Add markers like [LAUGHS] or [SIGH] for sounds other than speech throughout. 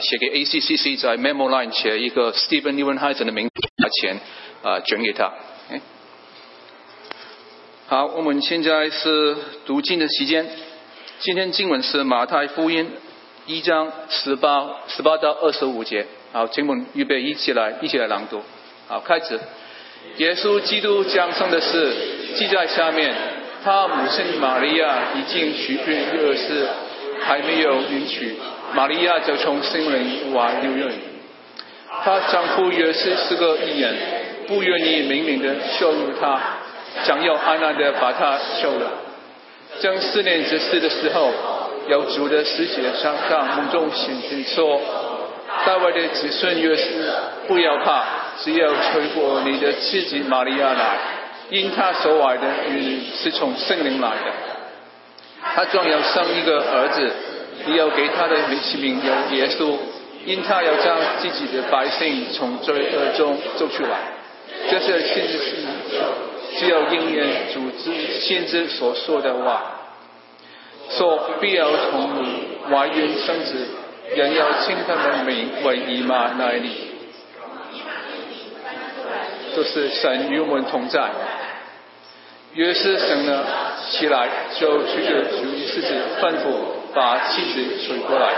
写给 ACCC 在 memo line 写一个 Stephen n e w e n h e i s e n 的名字，把钱啊捐给他。好，我们现在是读经的时间。今天经文是马太福音一章十八十八到二十五节。好，请我们预备一起来一起来朗读。好，开始。耶稣基督降生的事记在下面。他母亲玛利亚已经许孕二世，还没有允许，玛利亚就从心灵怀孕。她丈夫约瑟是个异人，不愿意明明的羞辱她，想要暗暗的把她休了。正思念这事的时候，有主的使者上上梦中显现说：“大卫的子孙约瑟，不要怕，只要吹过你的妻子玛利亚来，因她所怀的孕是从圣灵来的。他将要生一个儿子，你要给他的起名有耶稣，因他要将自己的百姓从罪恶中救出来。这是先知是只有应验主之先知所说的话，说必要从你怀孕生子，人要称他的名为以马内利，就是神与我们同在。约瑟生了起来，就去着主妻子吩咐把妻子娶过来，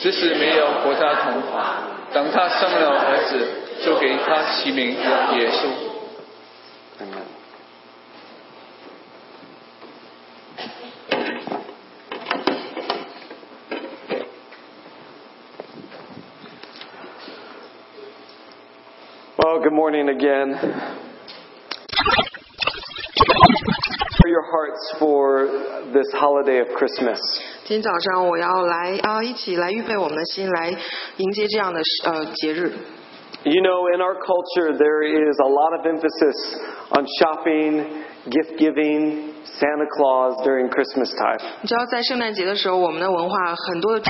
只是没有和他同房。等他生了儿子，就给他起名叫耶稣。Well, good morning again. For your hearts for this holiday of Christmas. 今天早上我要来啊，一起来预备我们的心，来迎接这样的呃节日。 You know, in our culture, there is a lot of emphasis on shopping, gift giving, Santa Claus during Christmas time. 你知道，在圣诞节的时候，我们的文化很多的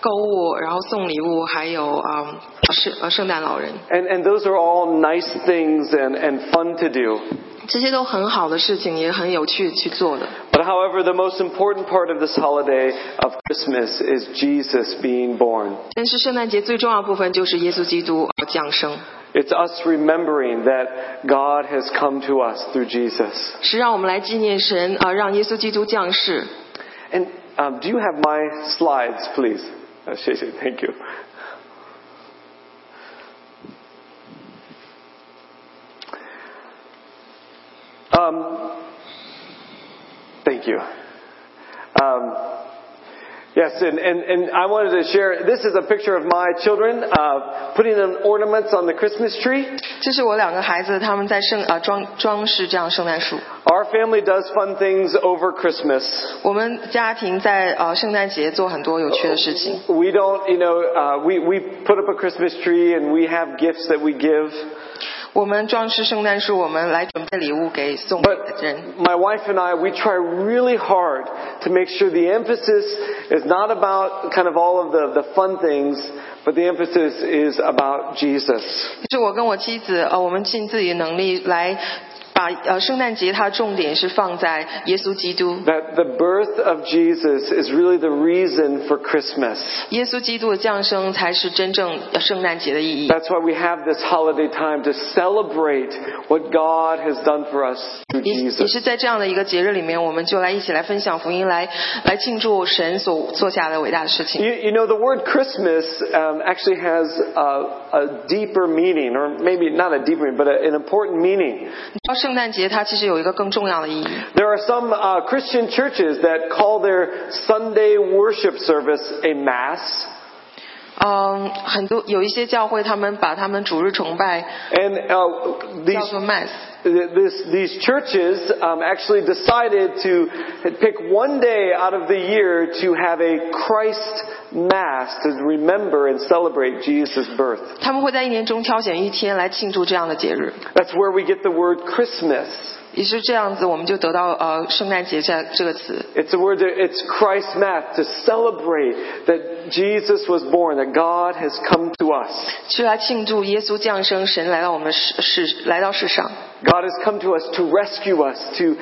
购物，然后送礼物，还有啊圣呃圣诞老人， And, and those are all nice things and, and fun to do. 这些都很好的事情，也很有趣去做的。 But however, the most important part of this holiday of Christmas is Jesus being born. 但是圣诞节最重要的部分就是耶稣基督呃降生， It's us remembering that God has come to us through Jesus. 是让我们来纪念神啊、呃让耶稣基督降世。 And um, do you have my slides, please? Uh, [LAUGHS] Shay Shay, thank you. Um, thank you. Um, yes, and, and, and I wanted to share. This is a picture of my children uh, putting in ornaments on the Christmas tree. 这是我两个孩子他们在圣啊、装装饰这样圣诞树。 Our family does fun things over Christmas. 我们家庭在呃圣诞节做很多有趣的事情。 We don't, you know, uh, we, we put up a Christmas tree and we have gifts that we give. 我们装饰圣诞树，我们来准备礼物给送给 But 人。my wife and I, we try really hard to make sure the emphasis is not about kind of all of the, the fun things, but the emphasis is about Jesus. 是我跟我妻子呃，我们尽自己的能力来 把呃圣诞节它的重点是放在耶稣基督。 That the birth of Jesus is really the reason for Christmas. 耶稣基督的降生才是真正呃圣诞节的意义。 That's why we have this holiday time to celebrate what God has done for us through 也也 Jesus. 是在这样的一个节日里面，我们就来一起来分享福音，来来庆祝神所做下的伟大的事情。 You, you know, the word Christmas um, actually has a, a deeper meaning, or maybe not a deeper meaning, but a, an important meaning. 你知道圣 诞节它其实有一个更重要的意义。 There are some uh, Christian churches that call their Sunday worship service a mass, 嗯，很多有一些教会，他们把他们主日崇拜 and uh, 叫 these 做 mass。 this, these churches um, actually decided to pick one day out of the year to have a Christ Mass to remember and celebrate Jesus' birth. 他们会在一年中挑选一天来庆祝这样的节日， That's where we get the word Christmas. It's a word. That, it's Christ's mass to celebrate that Jesus was born, that God has come to us. 是来庆祝耶稣降生，神来到我们世世来到世上。God has come to us to rescue us, to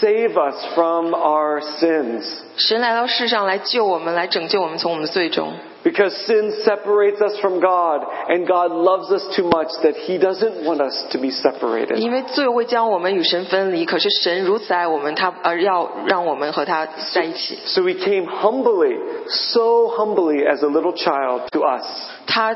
save us from our sins. 神来到世上来救我们，来拯救我们从我们的罪中。 Because sin separates us from God, and God loves us too much that He doesn't want us to be separated. 因为罪会将我们与神分离，可是神如此爱我们，他而要让我们和他在一起。 So He came humbly, so humbly as a little child to us, 他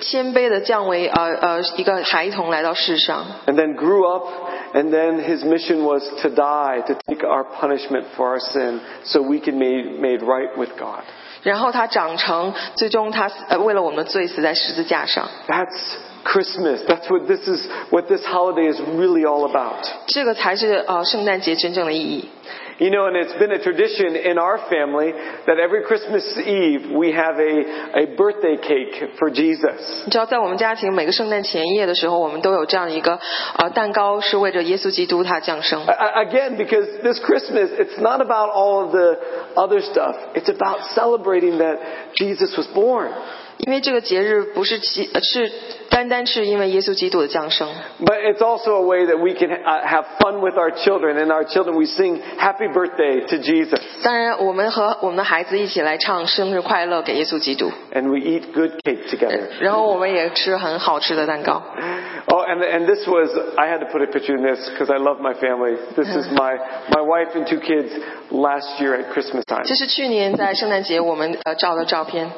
谦卑的降为呃呃一个孩童来到世上， and then grew up, and then His mission was to die, to take our punishment for our sin, so we can be made right with God. 然后他长成，最终他死呃为了我们的罪死在十字架上。 That's Christmas. That's what this is, what this holiday is really all about. 这个才是呃圣诞节真正的意义。 You know, and it's been a tradition in our family that every Christmas Eve we have a, a birthday cake for Jesus. 你知道，在我们家庭每个圣诞前夜的时候，我们都有这样一个呃蛋糕，是为着耶稣基督他降生。 A- Again, because this Christmas, it's not about all of the other stuff. It's about celebrating that Jesus was born. 因为这个节日不是其呃是单单是因为耶稣基督的降生， But it's also a way that we can uh, have fun with our children. And our children, we sing happy birthday to Jesus. 当然我们和我们的孩子一起来唱生日快乐给耶稣基督， And we eat good cake together. 然后我们也吃很好吃的蛋糕。 Oh, and, and this was, I had to put a picture in this because I love my family. This is my, my wife and two kids last year at Christmas time. 这是去年在圣诞节我们呃照的照片，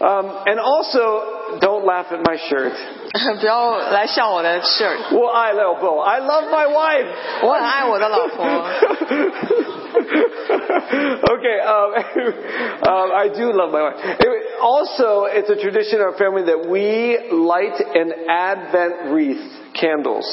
Um, and also, don't laugh at my shirt. [LAUGHS] 不要来笑我的 shirt， Well, I love Bo. I love my wife. 我很爱我的老婆。 [LAUGHS] okay, um, [LAUGHS] um, I do love my wife. Anyway, Also, it's a tradition in our family that we light an Advent wreath candles.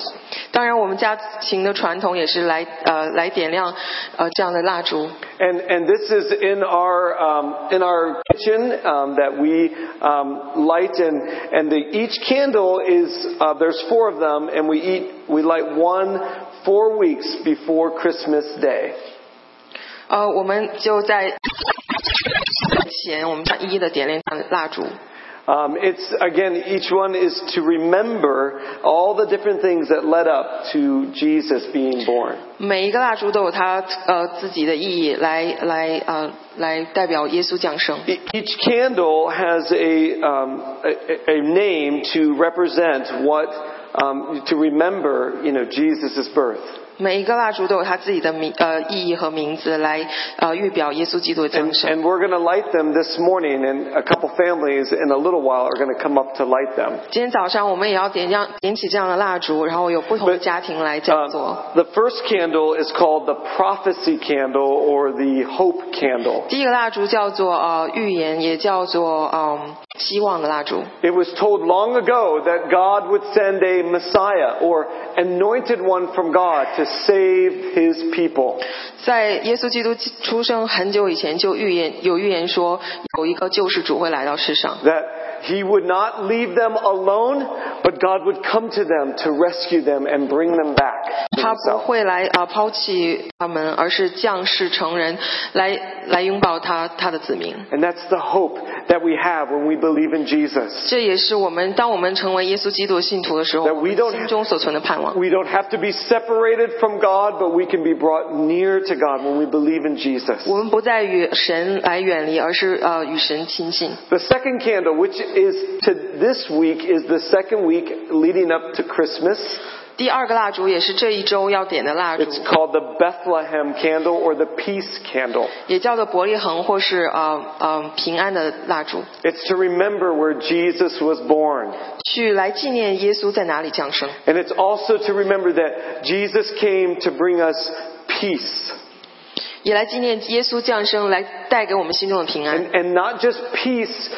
当然，我们家庭的传统也是来呃来点亮呃这样的蜡烛。 And, and this is in our, um, in our kitchen um, that we um, light, and, and the, each candle is, uh, there's four of them, and we, eat, we light one four weeks before Christmas Day. 呃，我们就在前，我们一一的点亮蜡烛。 Um, it's, again, each one is to remember all the different things that led up to Jesus being born. 每一个蜡烛都有它呃自己的意义，来来呃来代表耶稣降生。 E- Each candle has a, um, a, a name to represent what, um, to remember, you know, Jesus' birth. 每一个蜡烛都有它自己的名呃意义和名字，来呃预表耶稣基督的 And, 降生。 and we're going to light them this morning, and a couple families in a little while are going to come up to light them. 今天早上我们也要点亮点起这样的蜡烛，然后有不同的家庭来这样做。 Um, the first candle is called the prophecy candle or the hope candle. 第一个蜡烛叫做呃预言，也叫做嗯 希望的蜡烛。 It was told long ago that God would send a Messiah or anointed one from God to save his people. 在耶稣基督出生很久以前就预言有预言说有一个救世主会来到世上， That he would not leave them alone, but God would come to them to rescue them and bring them back to 他不 himself. 会来啊、呃抛弃他们，而是降世成人来来拥抱他他的子民。 And that's the hope that we have when we believe in Jesus. 这也是我们当我们成为耶稣基督的信徒的时候， That 我 we 们 don't 心中所存的盼望。 We don't have to be separated from God, but we can be brought near to God when we believe in Jesus. 我们不再与神来远离，而是呃与神亲近。 The second candle, which is to this week, is the second week leading up to Christmas. 第二个蜡烛也是这一周要点的蜡烛， It's called the Bethlehem candle or the peace candle. 也叫做伯利恒或是呃呃平安的蜡烛， It's to remember where Jesus was born. 去来纪念耶稣在哪里降生。 And it's also to remember that Jesus came to bring us peace. 也来纪念耶稣降生，来带给我们心中的平安 And,，and not just peace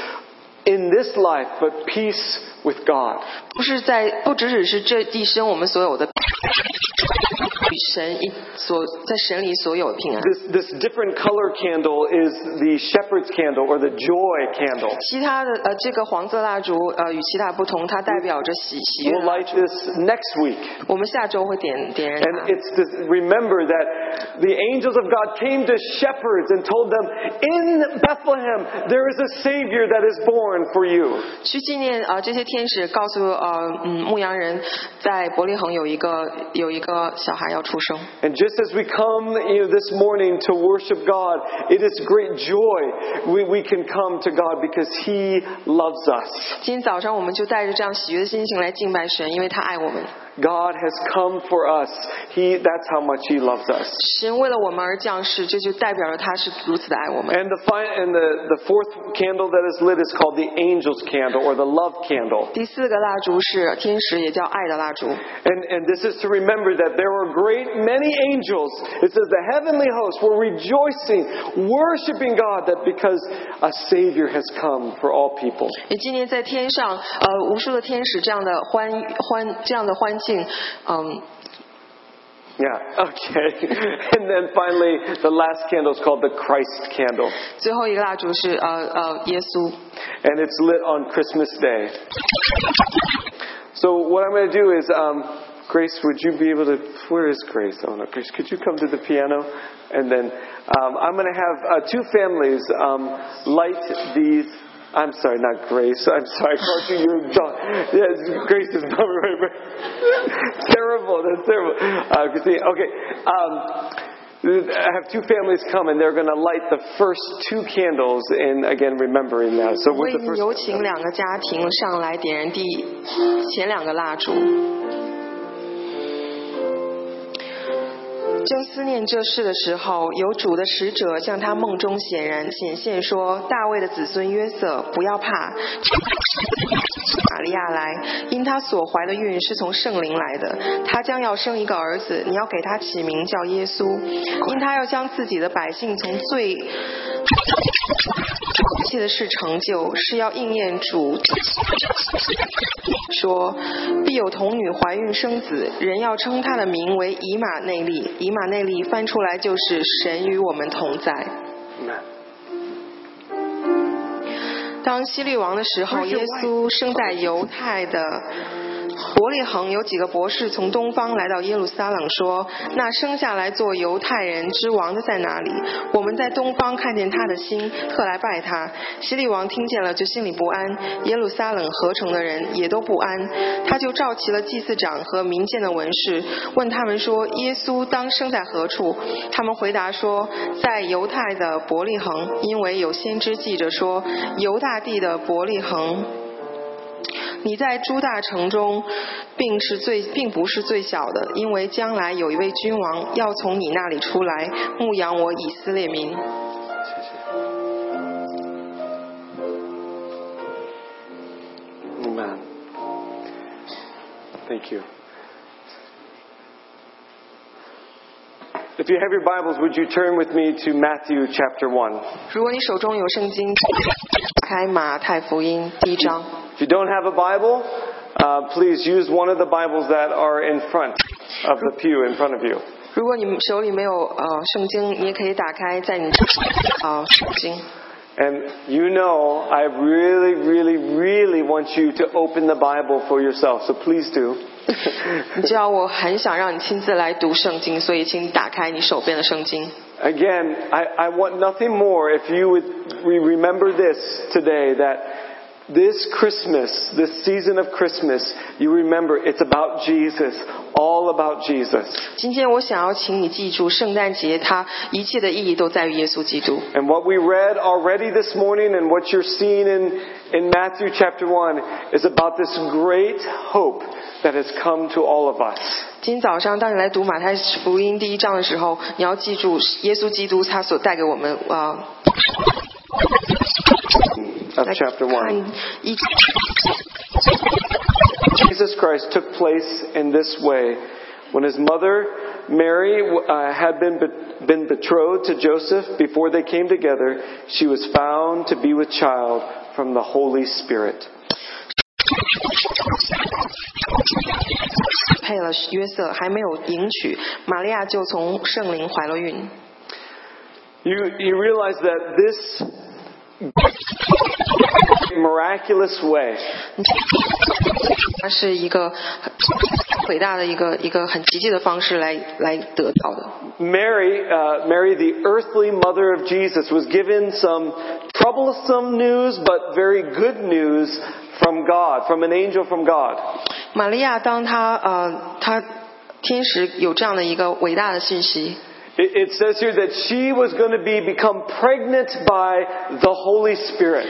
in this life, but peace with God. 不是在不只只是这一生我们所有的与神一所在神里所有的平安。 This, this different color candle is the shepherd's candle or the joy candle. 其他的呃，这个黄色蜡烛呃与其他不同，它代表着喜喜悦 We'll。light this next week. 我们下周会点点燃 And 它。 it's to remember that the angels of God came to shepherds and told them, In Bethlehem, there is a Savior that is born for you. 去纪念呃这些天使告诉 呃嗯牧羊人，在伯利恒有一个有一个小 小孩要出生。 And just as we come you know, this morning to worship God, it is great joy we, we can come to God because He loves us. 今天早上我们就带着这样喜悦的心情来敬拜神，因为他爱我们。 God has come for us. He, that's how much He loves us. 神为了我们而降世，这就代表着他是如此的爱我们。 And the, fi- and the, the fourth candle that is lit is called the angel's candle or the love candle. 第四个蜡烛是天使，也叫爱的蜡烛。 And, and this is to remember that there were great many angels. It says the heavenly hosts were rejoicing, worshiping God that because a Savior has come for all people. 也今年在天上，呃，无数的天使这样的欢欢这样的欢 庆，嗯， Yeah, okay. [LAUGHS] And then finally, the last candle is called the Christ candle. 最后一个蜡烛是呃呃耶稣。 And it's lit on Christmas Day. So what I'm going to do is, um, Grace, would you be able to? Where is Grace? Oh no, Grace, could you come to the piano? And then um, I'm going to have uh, two families um, light these. I'm sorry, not Grace. I'm sorry, Marcy, [LAUGHS] you're John. Yes, Grace is not right. right. [LAUGHS] terrible. That's terrible. Uh, Christine, okay. Um, I have two families come and they're going to light the first two candles in again remembering that. So 我 with 已 the 经 first 有请两个家庭上来点燃第前两个蜡烛。 正思念这事的时候，有主的使者向他梦中显然显现说：“大卫的子孙约瑟，不要怕，玛利亚来，因他所怀的孕是从圣灵来的，他将要生一个儿子，你要给他起名叫耶稣，因他要将自己的百姓从罪一切的事成就，是要应验主。说，必有童女怀孕生子，人要称他的名为以马内利。以马内利翻出来就是神与我们同在。当希律王的时候，耶稣生在犹太的伯利恒，有几个博士从东方来到耶路撒冷，说：“那生下来做犹太人之王的在哪里？我们在东方看见他的心，特来拜他。”希律王听见了，就心里不安；耶路撒冷合成的人也都不安。他就召集了祭司长和民间的文士，问他们说：“耶稣当生在何处？”他们回答说：“在犹太的伯利恒，因为有先知记着说，犹大地的伯利恒。”你在诸大城中，并是最，并不是最小的，因为将来有一位君王要从你那里出来，牧养我以色列民。Amen. Thank you. If you have your Bibles, would you turn with me to Matthew chapter 1? 如果你手中有圣经，开马太福音第一章。If you don't have a Bible, uh, please use one of the Bibles that are in front of the pew in front of you. 如果你手里没有呃圣经，你也可以打开在你呃圣经。 And you know, I really, really, really want you to open the Bible for yourself, so please do. [LAUGHS] 你知道我很想让你亲自来读圣经，所以请你打开你手边的圣经。 Again, I, I want nothing more if you would we remember this today that this Christmas, this season of Christmas, you remember it's about Jesus, all about Jesus. 今天我想要请你记住，圣诞节它一切的意义都在于耶稣基督。 And what we read already this morning and what you're seeing in, in Matthew chapter 1 is about this great hope that has come to all of us. 今天早上，当你来读马太福音第一章的时候，你要记住耶稣基督他所带给我们啊、 Of 来 chapter 1. 看一 Jesus Christ took place in this way. When his mother, Mary, uh, had been, be- been betrothed to Joseph before they came together, she was found to be with child from the Holy Spirit. 配了约瑟，还没有迎娶，玛利亚就从圣灵怀了孕。 You, you realize that this miraculous way 它是一个很伟大的一个一个很奇迹的方式来来得到的。 Mary, uh, Mary, the earthly mother of Jesus, was given some troublesome news, but very good news from God, from an angel from God. 玛利亚当她呃她 天使有这样的一个伟大的信息。 It, it says here that she was going to be become pregnant by the Holy Spirit.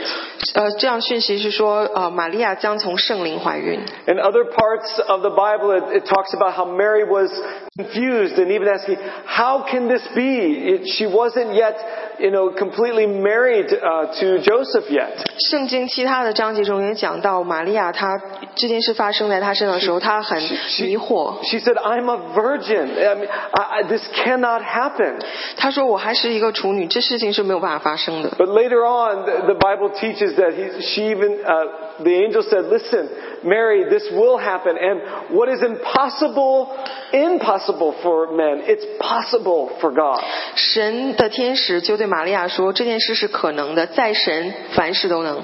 呃，这样讯息是说，呃，玛利亚将从圣灵怀孕。 In other parts of the Bible, it, it talks about how Mary was confused and even asking, "How can this be?" It, she wasn't yet, you know, completely married uh, to Joseph yet. 圣经其他的章节中也讲到，玛利亚她这件事发生在她身上的时候，她很迷惑。 She said, "I'm a virgin. I mean, I, I, this cannot happen." 她说：“我还是一个处女，这事情是没有办法发生的。 But later on, the, the Bible teaches that he, she even, uh, the angel said, listen, Mary, this will happen. And what is impossible, impossible for men, it's possible for God. ”神的天使就对 玛利亚说：“这件事是可能的，在神凡事都能。”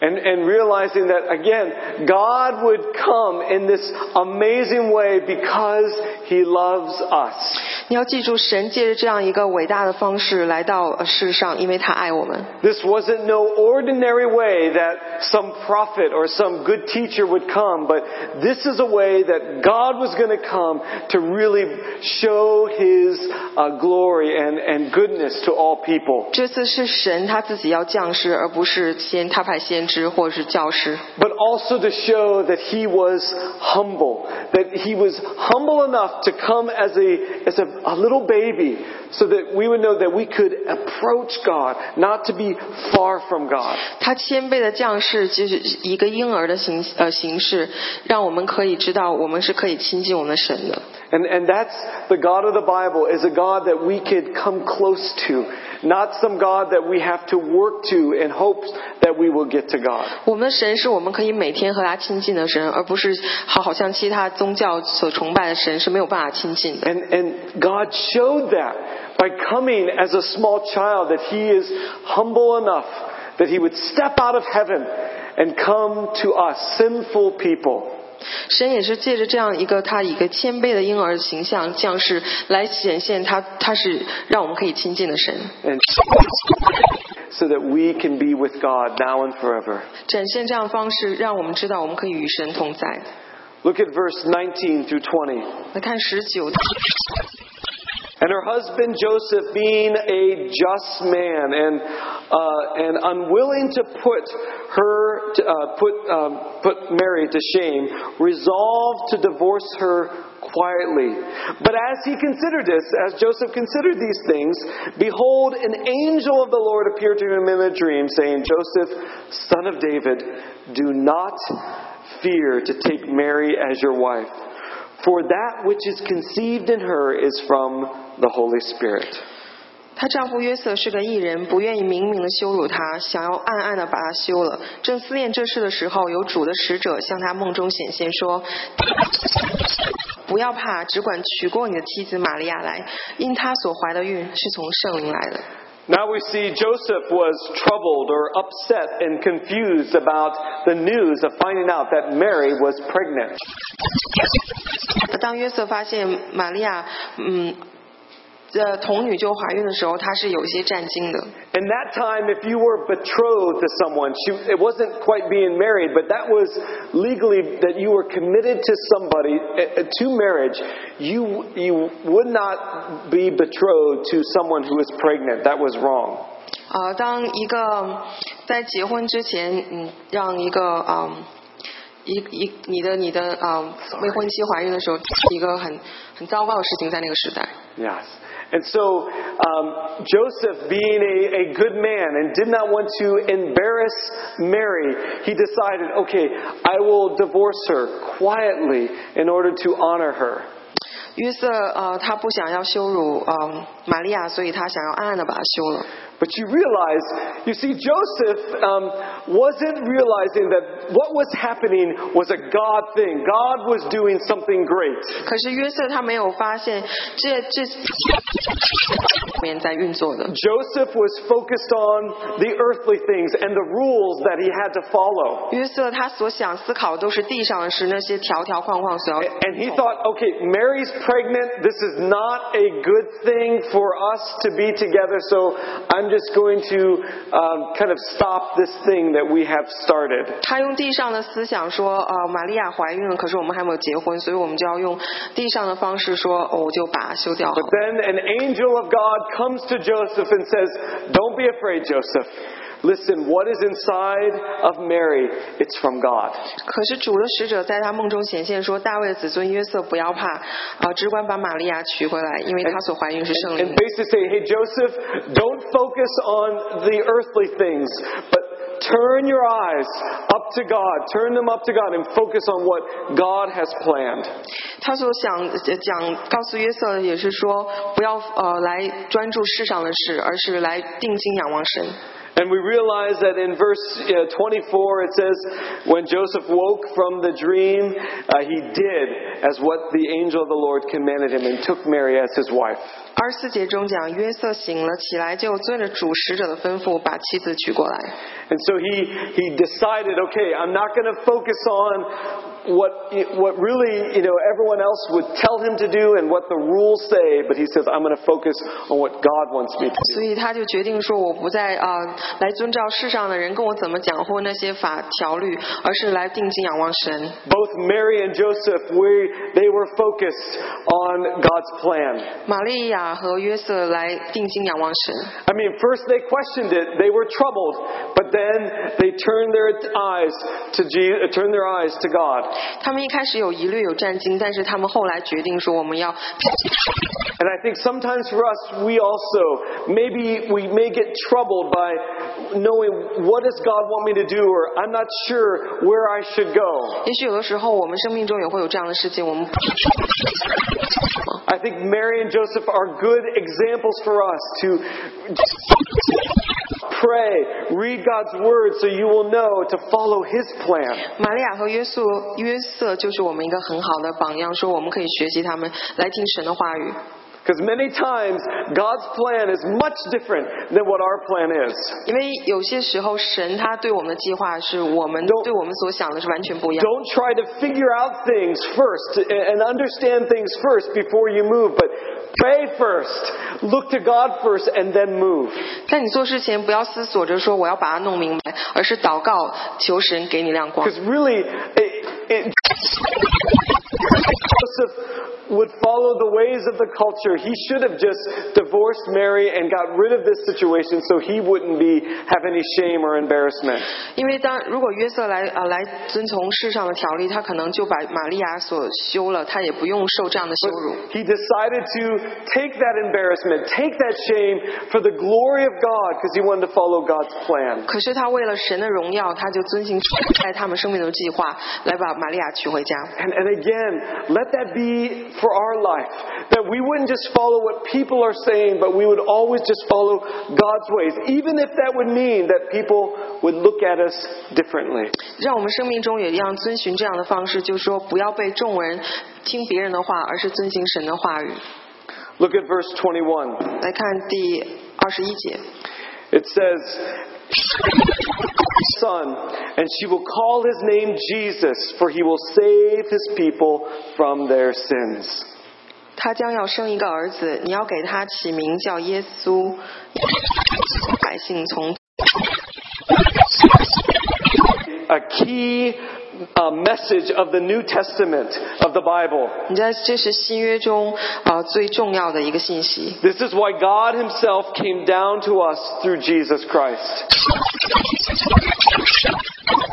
And, and realizing that again, God would come in this amazing way because He loves us. 你要记住，神借着这样一个伟大的方式来到呃世上，因为他爱我们。 This wasn't no ordinary way that some prophet or some good teacher would come, but this is a way that God was going to come to really show His uh, glory and, and goodness to all people. 这次是神他自己要降世，而不是先他派先 知或者是教师。 But also to show that He was humble, that He was humble enough to come as a, as a, a little baby so that we would know that we could approach God, not to be far from God. 他谦卑的降世就是一个婴儿的形呃形式，让我们可以知道我们是可以亲近我们的神的。 And, and that's the God of the Bible is a God that we could come close to, not some God that we have to work to in hopes that we will get to God. 我们的神是我们可以每天和他亲近的神，而不是好好像其他宗教所崇拜的神是没有办法亲近的。 And, and God showed that by coming as a small child that He is humble enough that He would step out of heaven and come to us, sinful people. 神也是借着这样一个他一个谦卑的婴儿形象降世，来显现他他是让我们可以亲近的神 so that we can be with God now and forever. 展现这样的方式，让我们知道我们可以与神同在。Look at verse 19 through 20. 来看十九，And her husband Joseph, being a just man and uh, and unwilling to put her to, uh, put um, put Mary to shame, resolved to divorce her quietly. But as he considered this, as Joseph considered these things, behold, an angel of the Lord appeared to him in a dream, saying, Joseph, son of David, do not fear to take Mary as your wife. For that which is conceived in her is from the Holy Spirit. 她丈夫约瑟是个异人，不愿意明明的羞辱她，想要暗暗的把她休了。正思念这事的时候，有主的使者向他梦中显现说：“不要怕，只管娶过你的妻子玛利亚来，因她所怀的孕是从圣灵来的。” Now we see Joseph was troubled or upset and confused about the news of finding out that Mary was pregnant. [LAUGHS] 当约瑟发现玛利亚，嗯， 这童女就怀孕的时候，他是有一些战惊的。 In that time, if you were betrothed to someone, she, it wasn't quite being married, but that was legally that you were committed to somebody uh, to marriage. You you would not be betrothed to someone who was pregnant. That was wrong. 呃，当一个在结婚之前，嗯，让一个嗯。一一你的你的啊、未婚妻怀孕的时候，一个很很糟糕的事情，在那个时代。 Yes. And so um, Joseph, being a, a good man and did not want to embarrass Mary, he decided, okay, I will divorce her quietly in order to honor her. 约瑟呃，他不想要羞辱呃玛利亚，所以他想要暗暗的把她休了。 But you realize, you see, Joseph um, wasn't realizing that what was happening was a God thing. God was doing something great. 可是约瑟他没有发现这这里面在运作的。 Joseph was focused on the earthly things and the rules that he had to follow. 约瑟他所想思考都是地上的事，那些条条框框所要 And he thought, okay, Mary's pregnant. This is not a good thing for us to be together, so I'm I'm just going to um, kind of stop this thing that we have started. 他用地上的思想说，呃，玛利亚怀孕了，可是我们还没有结婚，所以我们就要用地上的方式说，哦，我就把它休掉好 But 了。 then an angel of God comes to Joseph and says, Don't be afraid, Joseph. Listen, what is inside of Mary? It's from God. 可是主的使者在他梦中显现说，大卫的子孙约瑟不要怕，啊、只管把玛利亚娶回来，因为她所怀孕是圣 And 灵。 basically say, Hey, Joseph, don't focus on the earthly things, but turn your eyes up to God. Turn them up to God and focus on what God has planned. 他所想呃讲告诉约瑟的也是说，不要呃来专注世上的事，而是来定睛仰望神。 And we realize that in verse uh, 24 it says, when Joseph woke from the dream, uh, he did as what the angel of the Lord commanded him and took Mary as his wife. 二十四节中讲，约瑟醒了起来，就遵着主使者的吩咐，把妻子娶过来。 And so he, he decided, okay, I'm not going to focus on what, what really, you know, everyone else would tell him to do and what the rules say, but he says, I'm going to focus on what God wants me to do. 所以他就决定说，我不再啊、呃来遵照世上的人跟我怎么讲或那些法条律，而是来定睛仰望神。 Both Mary and Joseph, we, they were focused on God's plan. 玛利亚和约瑟来定睛仰望神。 I mean, first they questioned it, they were troubled, but then they turned their eyes to Je- turned their eyes to God. 他们一开始有疑虑有战惊，但是他们后来决定说，我们要 And I think sometimes for us, we also, maybe we may get troubled by knowing what does God want me to do, or I'm not sure where I should go. 也许有的时候我们生命中也会有这样的事情，我们 I think Mary and Joseph are good examples for us to pray, read God's word so you will know to follow His plan. 玛利亚和约瑟约瑟就是我们一个很好的榜样，说我们可以学习他们来听神的话语。 Because many times God's plan is much different than what our plan is. 因为有些时候神他对我们的计划是我们 Don't- 对我们所想的是完全不一样。 Don't try to figure out things first and understand things first before you move, but pray first, look to God first, and then move. 在你做事前，不要思索着说我要把它弄明白，而是祷告求神给你亮光。 Because really, it, it, Joseph would follow the ways of the culture. He should have just divorced Mary and got rid of this situation so he wouldn't be have any shame or embarrassment. 因为当如果约瑟来啊、来遵从世上的条例，他可能就把玛利亚所休了，他也不用受这样的羞辱。 He decided to take that embarrassment, take that shame for the glory of God because he wanted to follow God's plan. 可是他为了神的荣耀，他就遵行在他们生命中的计划，来把玛利亚娶回家。 And, and again, let that be for our life. That we wouldn't just follow what people are saying, but we would always just follow God's ways, even if that would mean that people would look at us differently. 让我们生命中也一样遵循这样的方式，就是说不要被众人听别人的话，而是遵行神的话语。 Look at verse 21. 来看第二十一节， It says, Son, and she will call his name Jesus, for he will save his people from their sins. 他将要生一个儿子，你要给他起名叫耶稣，百姓从 A key uh, message of the New Testament of the Bible. 你知道这是新约中啊、呃最重要的一个信息。 This is why God Himself came down to us through Jesus Christ.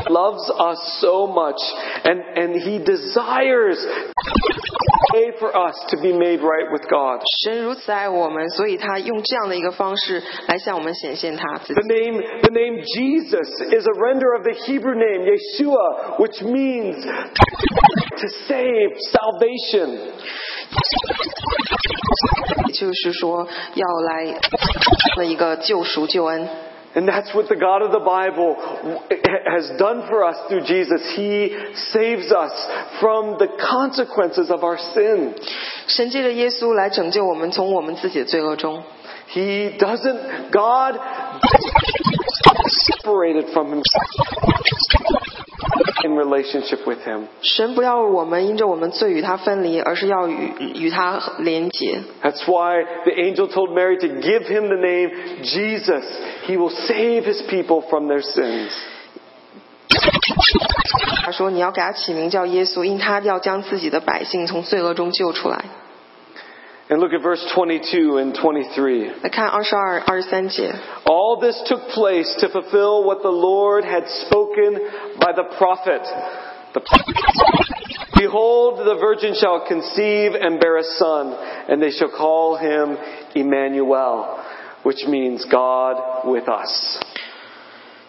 Loves us so much, and, and He desires a way for us to be made right with God. 神如此爱我们，所以他用这样的一个方式来向我们显现他自 The 己。 name, the name Jesus is a render of the Hebrew name Yeshua, which means to save, salvation. 也就是说，要来的一个救赎救恩。 And that's what the God of the Bible has done for us through Jesus. He saves us from the consequences of our sin. 神借着耶稣来拯救我们，从我们自己的罪恶中。 He doesn't, God separated from himself in relationship with Him. 神不要我们因着我们罪与他分离，而是要与与他连结。 That's why the angel told Mary to give him the name Jesus. He will save his people from their sins. 他说：“你要给他起名叫耶稣，因他要将自己的百姓从罪恶中救出来。 And look at verse 22 and 23. ”来看二十二、二十三节。 All this took place to fulfill what the Lord had spoken by the prophet. The Behold, the virgin shall conceive and bear a son, and they shall call him Emmanuel, which means God with us.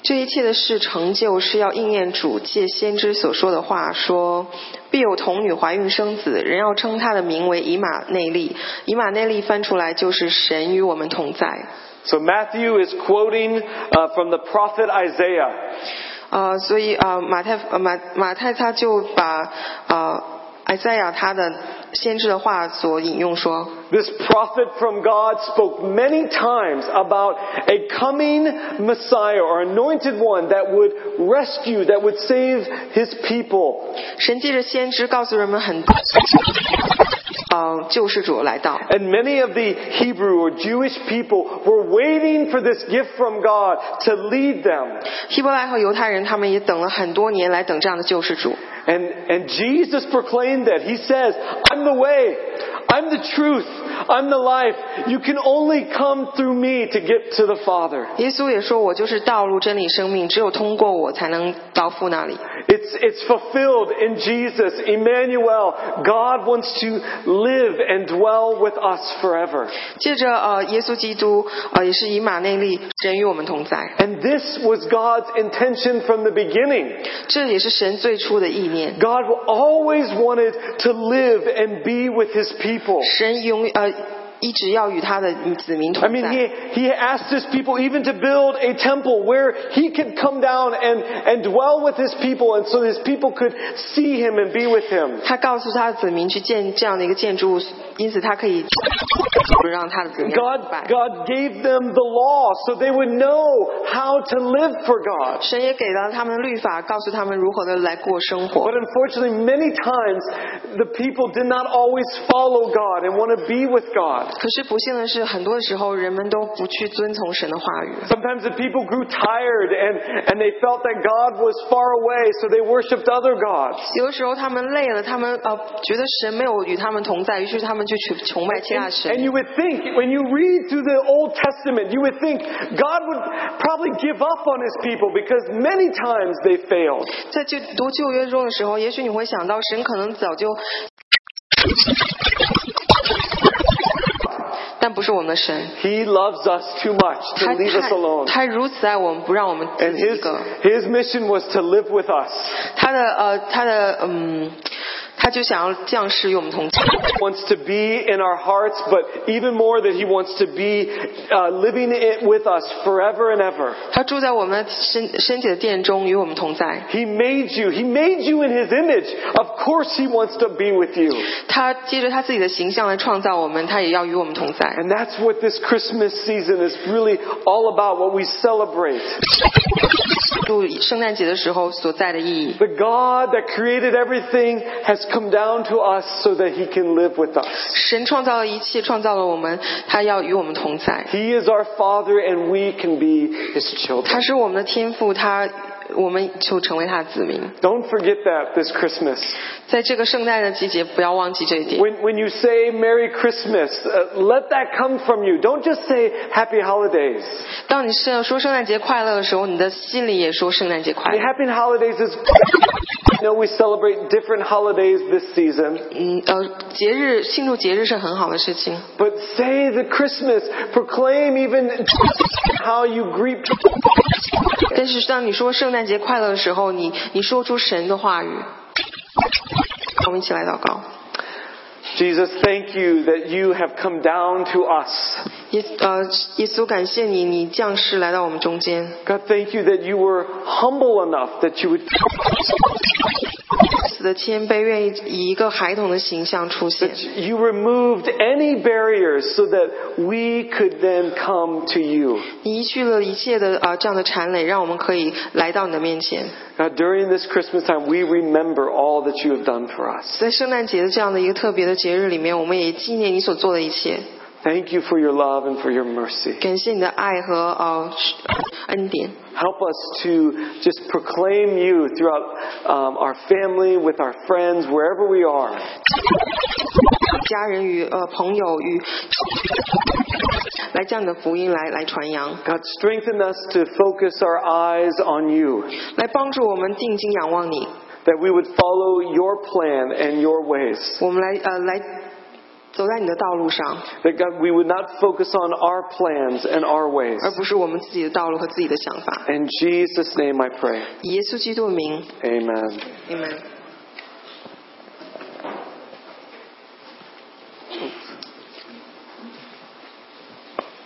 这一切的事成就，是要应验主借先知所说的话，说 必有童女怀孕生子，人要称他的名为以马内利。以马内利翻出来就是神与我们同在。So Matthew is quoting uh, from the prophet Isaiah. 呃，所以啊，马太呃马马太他就把呃以赛亚他的先知的话所引用说， This prophet from God spoke many times about a coming Messiah or anointed one that would rescue, that would save his people. 神借着先知告诉人们很 呃救世主来到。 And many of the Hebrew or Jewish people were waiting for this gift from God to lead them. 希伯来和犹太人他们也等了很多年来等这样的救世主。 And, and Jesus proclaimed that. He says, I'm the way, I'm the truth, I'm the life. You can only come through me to get to the Father. 耶稣也说：“我就是道路、真理、生命，只有通过我才能到父那里。 It's, it's fulfilled in Jesus, Emmanuel. God wants to live and dwell with us forever. ”接着，呃，耶稣基督，呃，也是以马内利，神与我们同在。 And this was God's intention from the beginning. 这也是神最初的意念。 God always wanted to live and be with his people. 神永呃 一直要与他的子民 I 同 mean, 在。 he, he asked his people even to build a temple where he could come down and, and dwell with his people and so his people could see him and be with him. 他告诉他的子民去建这样的一个建筑物，因此他可以让他的子民 God, 明白。 God gave them the law so they would know how to live for God. 神也给了他们律法，告诉他们如何的来过生活 But。unfortunately, many times the people did not always follow God and want to be with God. 可是不幸的是，很多的时候人们都不去遵从神的话语。 Sometimes the people grew tired and, and they felt that God was far away, so they worshiped other gods. 有的时候他们累了，他们呃觉得神没有与他们同在，于是他们就去崇拜其他 And, 神。 and you would think, when you read through the Old Testament, you would think God would probably give up on his people because many times they failed. 在旧读旧约中的时候，也许你会想到神可能早就， 但不是我们的神， He loves us too much to 他 leave us 他 alone. 他如此爱我们，不让我们自 And 己一 his, 个。 his mission was to live with us. 他的呃他的嗯， 他就想要降世与我们同在。 wants to be in our hearts, but even more that he wants to be uh, living it with us forever and ever. 他住在我们的身身体的殿中，与我们同在。 He made you. He made you in his image. Of course he wants to be with you. 他接着他自己的形象来创造我们，他也要与我们同在。 And that's what this Christmas season is really all about, what we celebrate. [LAUGHS] 度圣诞节的时候所在的意义。 The God that created everything has come Down to us so that he can live with us. 神创造了一切，创造了我们，他要与我们同在。He is our Father and we can be his children. 他是我们的天父，他我们就成为他的子民。 Don't forget that this Christmas. 在这个圣诞的季节，不要忘记这一点。 When, when you say Merry Christmas, uh, let that come from you. Don't just say Happy Holidays. 当你是说圣诞节快乐的时候，你的心里也说圣诞节 I 快 mean, 乐。 Happy Holidays is. [LAUGHS] You know, we celebrate different holidays this season. 嗯呃，节日庆祝节日是很好的事情， But say the Christmas, proclaim even [LAUGHS] how you greet people. 但是当你说圣诞 节快乐的时候，你你说出神的话语。我们一起来祷告。 Jesus, thank you that you have come down to us. 耶呃，耶稣，感谢你，你降世来到我们中间。 God, thank you that you were humble enough that you would 此的谦卑，愿意以一个孩童的形象出现。You removed any barriers so that we could then come to you. 你移去了一切的啊、呃这样的缠累，让我们可以来到你的面前。During this Christmas time, we remember all that you have done for us. 在圣诞节的这样的一个特别的节日里面，我们也纪念你所做的一切，Thank you for your love and for your mercy. 感谢你的爱和呃恩典。 Help us to just proclaim you throughout um, our family, with our friends, wherever we are. 家人与呃朋友与来将你的福音来来传扬， God, strengthen us to focus our eyes on you, 来帮助我们定睛仰望你， that we would follow your plan and your ways. 我们来呃来 that God, we would not focus on our plans and our ways. 而不是我们自己的道路和自己的想法。In Jesus' name, I pray. 以耶稣基督的名。Amen. Amen.